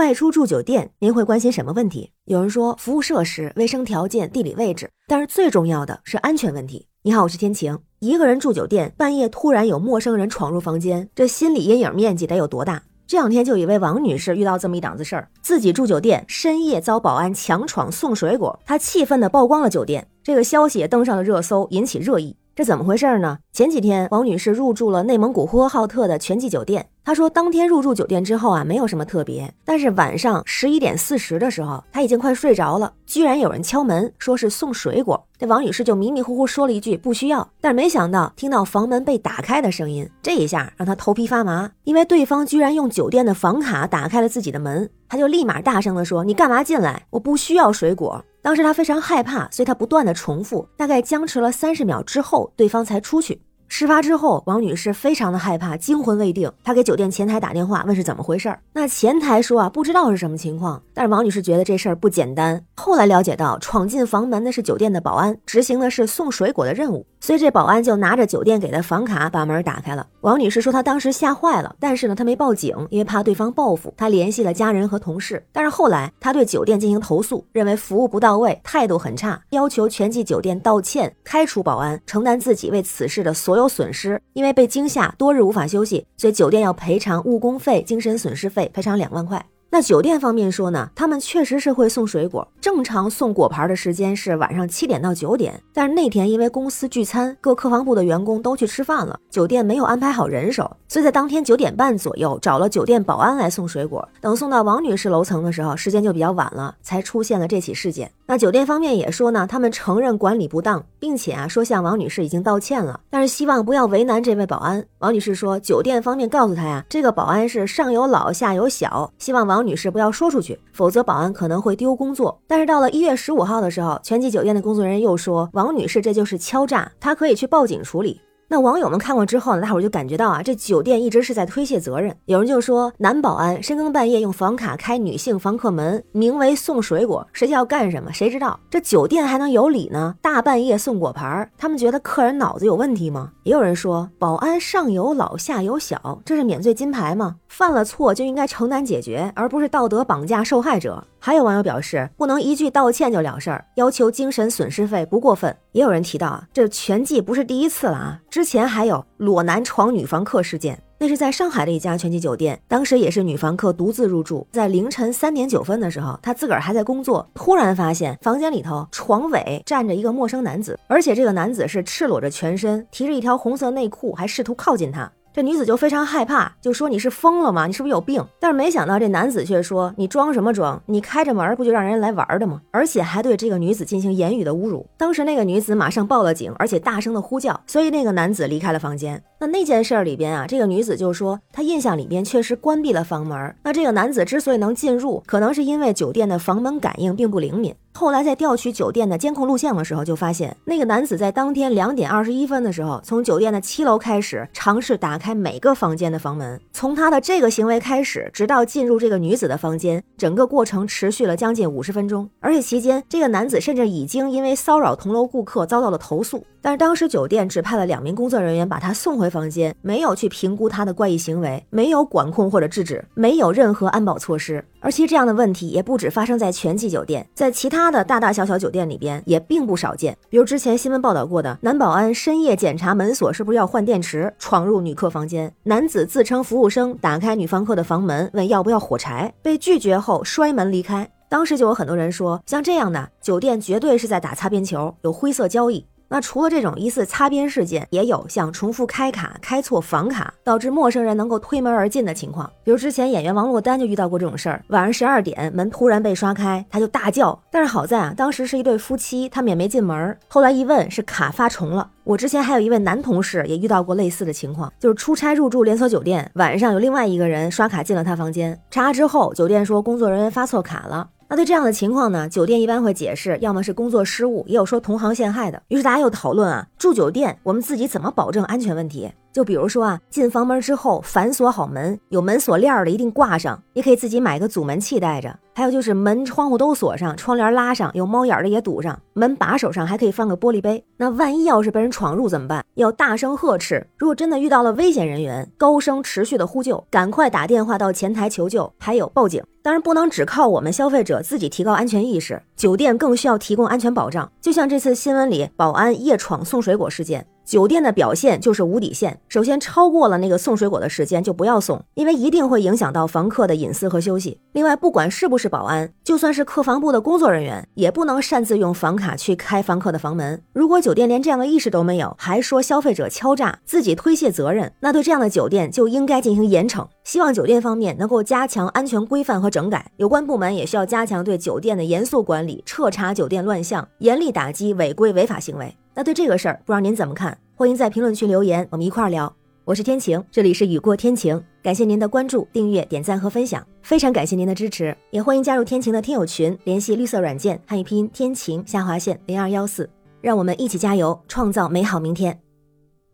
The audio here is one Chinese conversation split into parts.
外出住酒店，您会关心什么问题？有人说服务设施、卫生条件、地理位置，但是最重要的是安全问题。你好，我是天晴。一个人住酒店，半夜突然有陌生人闯入房间，这心理阴影面积得有多大？这两天就有一位王女士遇到这么一档子事儿，自己住酒店，深夜遭保安强闯送水果，她气愤地曝光了酒店，这个消息也登上了热搜，引起热议。这怎么回事呢？前几天，王女士入住了内蒙古呼和浩特的全季酒店。她说，当天入住酒店之后啊，没有什么特别。但是晚上十一点四十的时候，她已经快睡着了，居然有人敲门，说是送水果。这王女士就迷迷糊糊说了一句不需要，但是没想到听到房门被打开的声音，这一下让她头皮发麻，因为对方居然用酒店的房卡打开了自己的门。她就立马大声地说：“你干嘛进来？我不需要水果。”当时他非常害怕，所以他不断的重复，大概僵持了三十秒之后，对方才出去。事发之后，王女士非常的害怕，惊魂未定。她给酒店前台打电话，问是怎么回事儿。那前台说啊，不知道是什么情况。但是王女士觉得这事儿不简单。后来了解到，闯进房门的是酒店的保安，执行的是送水果的任务。所以这保安就拿着酒店给的房卡把门打开了。王女士说她当时吓坏了，但是呢她没报警，因为怕对方报复。她联系了家人和同事，但是后来她对酒店进行投诉，认为服务不到位，态度很差，要求全季酒店道歉，开除保安，承担自己为此事的所有损失。因为被惊吓，多日无法休息，所以酒店要赔偿误工费、精神损失费，赔偿两万块。那酒店方面说呢，他们确实是会送水果，正常送果盘的时间是晚上七点到九点。但是那天因为公司聚餐，各客房部的员工都去吃饭了，酒店没有安排好人手，所以在当天九点半左右找了酒店保安来送水果。等送到王女士楼层的时候，时间就比较晚了，才出现了这起事件。那酒店方面也说呢，他们承认管理不当，并且啊说向王女士已经道歉了，但是希望不要为难这位保安。王女士说，酒店方面告诉她呀，这个保安是上有老下有小，希望王。女士不要说出去，否则保安可能会丢工作。但是到了一月十五号的时候，全季酒店的工作人员又说，王女士这就是敲诈，她可以去报警处理。那网友们看过之后呢，大伙儿就感觉到啊，这酒店一直是在推卸责任。有人就说，男保安深更半夜用房卡开女性房客门，名为送水果，实际要干什么？谁知道？这酒店还能有理呢？大半夜送果盘儿，他们觉得客人脑子有问题吗？也有人说，保安上有老下有小，这是免罪金牌吗？犯了错就应该承担解决，而不是道德绑架受害者。还有网友表示，不能一句道歉就了事儿，要求精神损失费不过分。也有人提到啊，这全季不是第一次了啊，之前还有裸男闯女房客事件，那是在上海的一家全季酒店，当时也是女房客独自入住，在凌晨三点九分的时候，她自个儿还在工作，突然发现房间里头床尾站着一个陌生男子，而且这个男子是赤裸着全身，提着一条红色内裤，还试图靠近她。这女子就非常害怕，就说你是疯了吗？你是不是有病？但是没想到这男子却说你装什么装？你开着门不就让人来玩的吗？而且还对这个女子进行言语的侮辱。当时那个女子马上报了警，而且大声的呼叫，所以那个男子离开了房间。那那件事儿里边啊，这个女子就说她印象里边确实关闭了房门。那这个男子之所以能进入，可能是因为酒店的房门感应并不灵敏。后来在调取酒店的监控录像的时候，就发现那个男子在当天两点二十一分的时候，从酒店的七楼开始尝试打开每个房间的房门。从他的这个行为开始，直到进入这个女子的房间，整个过程持续了将近五十分钟。而且期间，这个男子甚至已经因为骚扰同楼顾客遭到了投诉。但是当时酒店只派了两名工作人员把他送回房间，没有去评估他的怪异行为，没有管控或者制止，没有任何安保措施。而其实这样的问题也不止发生在全季酒店，在其他的大大小小酒店里边也并不少见。比如之前新闻报道过的，男保安深夜检查门锁是不是要换电池，闯入女客房间；男子自称服务生，打开女房客的房门，问要不要火柴，被拒绝后摔门离开。当时就有很多人说，像这样的酒店绝对是在打擦边球，有灰色交易。那除了这种疑似擦边事件，也有像重复开卡、开错房卡，导致陌生人能够推门而进的情况。比如之前演员王珞丹就遇到过这种事儿，晚上十二点门突然被刷开，她就大叫。但是好在啊，当时是一对夫妻，他们也没进门。后来一问，是卡发重了。我之前还有一位男同事也遇到过类似的情况，就是出差入住连锁酒店，晚上有另外一个人刷卡进了他房间，查之后，酒店说工作人员发错卡了。那对这样的情况呢，酒店一般会解释，要么是工作失误，也有说同行陷害的。于是大家又讨论啊，住酒店我们自己怎么保证安全问题？就比如说啊，进房门之后反锁好门，有门锁链的一定挂上，也可以自己买个阻门器带着。还有就是门窗户都锁上，窗帘拉上，有猫眼的也堵上，门把手上还可以放个玻璃杯。那万一要是被人闯入怎么办？要大声呵斥。如果真的遇到了危险人员，高声持续的呼救，赶快打电话到前台求救，还有报警。当然不能只靠我们消费者自己提高安全意识，酒店更需要提供安全保障。就像这次新闻里保安夜闯送水果事件。酒店的表现就是无底线。首先，超过了那个送水果的时间就不要送，因为一定会影响到房客的隐私和休息。另外，不管是不是保安，就算是客房部的工作人员，也不能擅自用房卡去开房客的房门。如果酒店连这样的意识都没有，还说消费者敲诈，自己推卸责任，那对这样的酒店就应该进行严惩。希望酒店方面能够加强安全规范和整改，有关部门也需要加强对酒店的严肃管理，彻查酒店乱象，严厉打击违规违法行为。那对这个事儿，不知道您怎么看？欢迎在评论区留言，我们一块儿聊。我是天晴，这里是雨过天晴，感谢您的关注、订阅、点赞和分享，非常感谢您的支持，也欢迎加入天晴的听友群，联系绿色软件汉语拼音天晴下划线零二幺四，让我们一起加油，创造美好明天。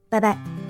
拜拜。